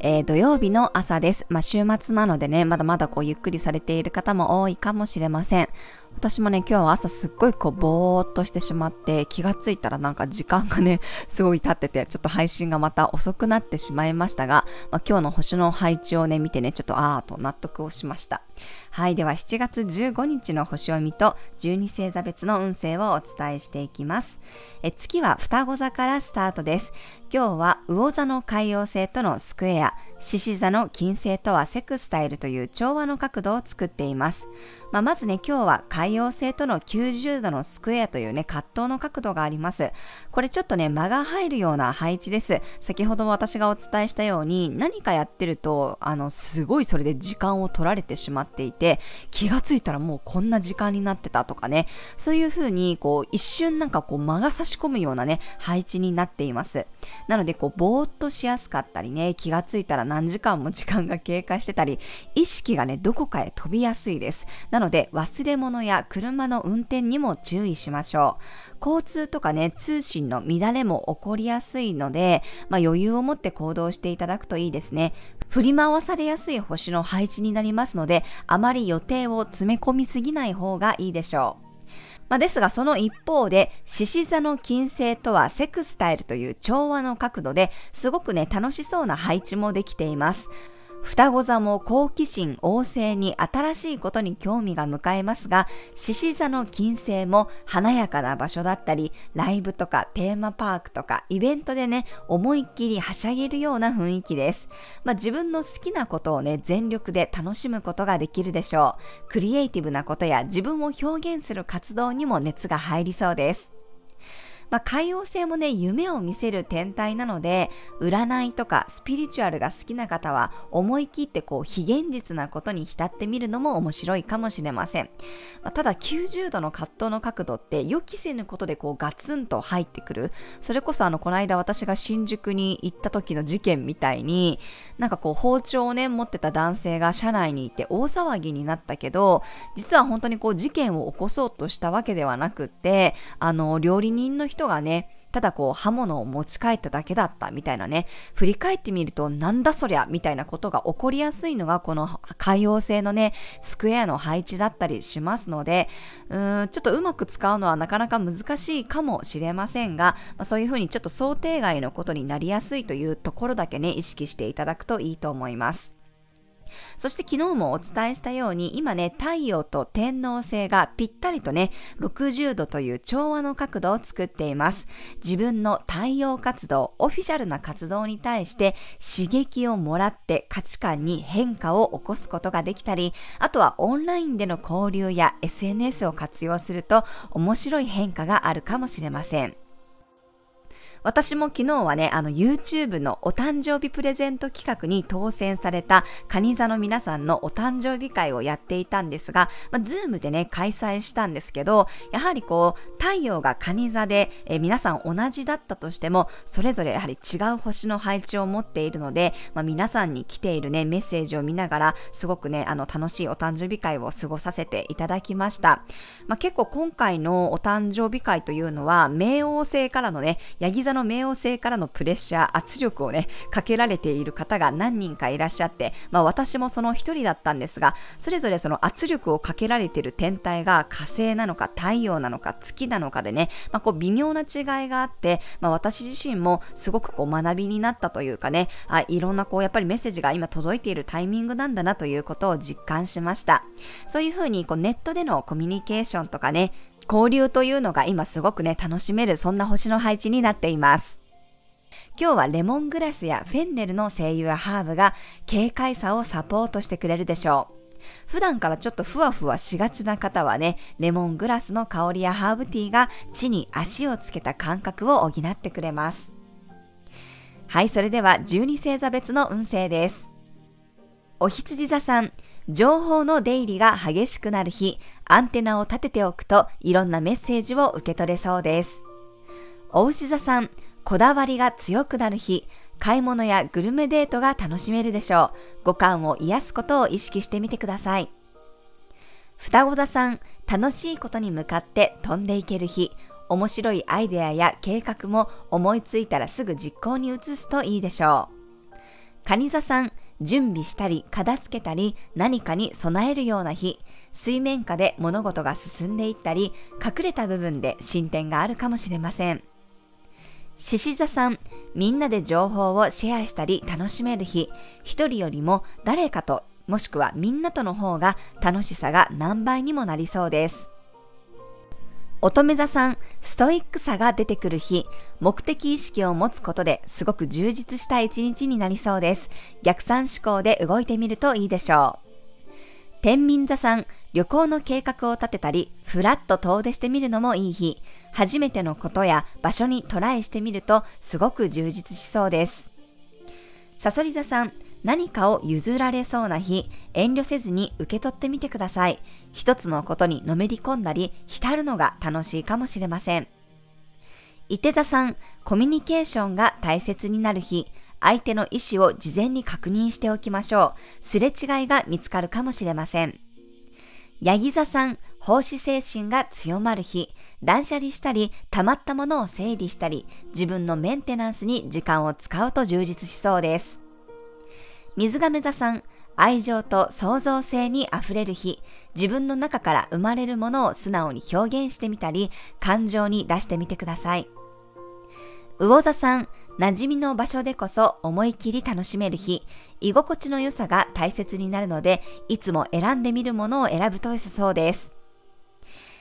えー、土曜日の朝です。まあ、週末なのでね、まだまだこうゆっくりされている方も多いかもしれません。私もね、今日は朝すっごいこうぼーっとしてしまって気がついたらなんか時間がね、すごい経ってて、ちょっと配信がまた遅くなってしまいましたが、まあ、今日の星の配置をね、見てね、ちょっとあーと納得をしました。はい、では7月15日の星読みと12星座別の運勢をお伝えしていきます。え月は双子座からスタートです。今日は魚座の海洋星とのスクエア、獅子座の金星とはセクスタイルという調和の角度を作っています。まあ、まずね、今日は海洋星との90度のスクエアというね、葛藤の角度があります。これちょっとね、間が入るような配置です。先ほども私がお伝えしたように、何かやってると、あの、すごいそれで時間を取られてしまっていて、気がついたらもうこんな時間になってたとかね、そういう風に、こう、一瞬なんかこう、間が差し込むようなね、配置になっています。なので、こう、ぼーっとしやすかったりね、気がついたら何時間も時間が経過してたり、意識がね、どこかへ飛びやすいです。なので忘れ物や車の運転にも注意しましょう。交通とかね、通信の乱れも起こりやすいので、まあ、余裕を持って行動していただくといいですね。振り回されやすい星の配置になりますので、あまり予定を詰め込みすぎない方がいいでしょう。まあ、ですがその一方で、獅子座の金星とはセクスタイルという調和の角度ですごくね、楽しそうな配置もできています。双子座も好奇心旺盛に新しいことに興味が向かえますが、獅子座の金星も華やかな場所だったり、ライブとかテーマパークとかイベントでね、思いっきりはしゃげるような雰囲気です。まあ、自分の好きなことをね、全力で楽しむことができるでしょう。クリエイティブなことや自分を表現する活動にも熱が入りそうです。まあ、海王星もね、夢を見せる天体なので、占いとかスピリチュアルが好きな方は、思い切ってこう、非現実なことに浸ってみるのも面白いかもしれません。まあ、ただ、90度の葛藤の角度って、予期せぬことでこう、ガツンと入ってくる。それこそ、あの、この間私が新宿に行った時の事件みたいに、なんかこう、包丁をね、持ってた男性が車内にいて大騒ぎになったけど、実は本当にこう、事件を起こそうとしたわけではなくって、あの、料理人の人人がね、ただこう刃物を持ち帰っただけだったみたいなね、振り返ってみるとなんだそりゃみたいなことが起こりやすいのがこの海洋性のね、スクエアの配置だったりしますので、うーん、ちょっとうまく使うのはなかなか難しいかもしれませんが、まあ、そういうふうにちょっと想定外のことになりやすいというところだけね、意識していただくといいと思います。そして昨日もお伝えしたように、今ね、太陽と天王星がぴったりとね、60度という調和の角度を作っています。自分の太陽活動、オフィシャルな活動に対して刺激をもらって価値観に変化を起こすことができたり、あとはオンラインでの交流や SNS を活用すると面白い変化があるかもしれません。私も昨日はね、あの YouTube のお誕生日プレゼント企画に当選されたカニ座の皆さんのお誕生日会をやっていたんですが、まあ、ズームでね、開催したんですけど、やはりこう、太陽がカニ座で、え、皆さん同じだったとしても、それぞれやはり違う星の配置を持っているので、まあ、皆さんに来ているね、メッセージを見ながら、すごくね、あの、楽しいお誕生日会を過ごさせていただきました。まあ、結構今回のお誕生日会というのは、冥王星からのね、ヤギ座の冥王星からのプレッシャー、圧力をね、かけられている方が何人かいらっしゃって、まあ私もその一人だったんですが、それぞれその圧力をかけられている天体が火星なのか太陽なのか月なのかでね、まあこう微妙な違いがあって、まあ私自身もすごくこう学びになったというかね、あいろんなこうやっぱりメッセージが今届いているタイミングなんだなということを実感しました。そういうふうにこうネットでのコミュニケーションとかね、交流というのが今すごくね、楽しめる、そんな星の配置になっています。今日はレモングラスやフェンネルの精油やハーブが軽快さをサポートしてくれるでしょう。普段からちょっとふわふわしがちな方はね、レモングラスの香りやハーブティーが地に足をつけた感覚を補ってくれます。はい、それでは12星座別の運勢です。お羊座さん、情報の出入りが激しくなる日、アンテナを立てておくといろんなメッセージを受け取れそうです。お牛座さん、こだわりが強くなる日、買い物やグルメデートが楽しめるでしょう。五感を癒すことを意識してみてください。双子座さん、楽しいことに向かって飛んでいける日、面白いアイデアや計画も思いついたらすぐ実行に移すといいでしょう。蟹座さん、準備したり片付けたり何かに備えるような日、水面下で物事が進んでいったり隠れた部分で進展があるかもしれません。獅子座さん、みんなで情報をシェアしたり楽しめる日、一人よりも誰かともしくはみんなとの方が楽しさが何倍にもなりそうです。乙女座さん、ストイックさが出てくる日、目的意識を持つことですごく充実した一日になりそうです。逆算思考で動いてみるといいでしょう。天秤座さん、旅行の計画を立てたり、ふらっと遠出してみるのもいい日、初めてのことや場所にトライしてみるとすごく充実しそうです。さそり座さん、何かを譲られそうな日、遠慮せずに受け取ってみてください。一つのことにのめり込んだり、浸るのが楽しいかもしれません。伊手座さん、コミュニケーションが大切になる日、相手の意思を事前に確認しておきましょう。すれ違いが見つかるかもしれません。ヤギ座さん、奉仕精神が強まる日、断捨離したり、溜まったものを整理したり、自分のメンテナンスに時間を使うと充実しそうです。水亀座さん、愛情と創造性にあふれる日、自分の中から生まれるものを素直に表現してみたり、感情に出してみてください。魚座さん、馴染みの場所でこそ思い切り楽しめる日、居心地の良さが大切になるので、いつも選んでみるものを選ぶと良さそうです。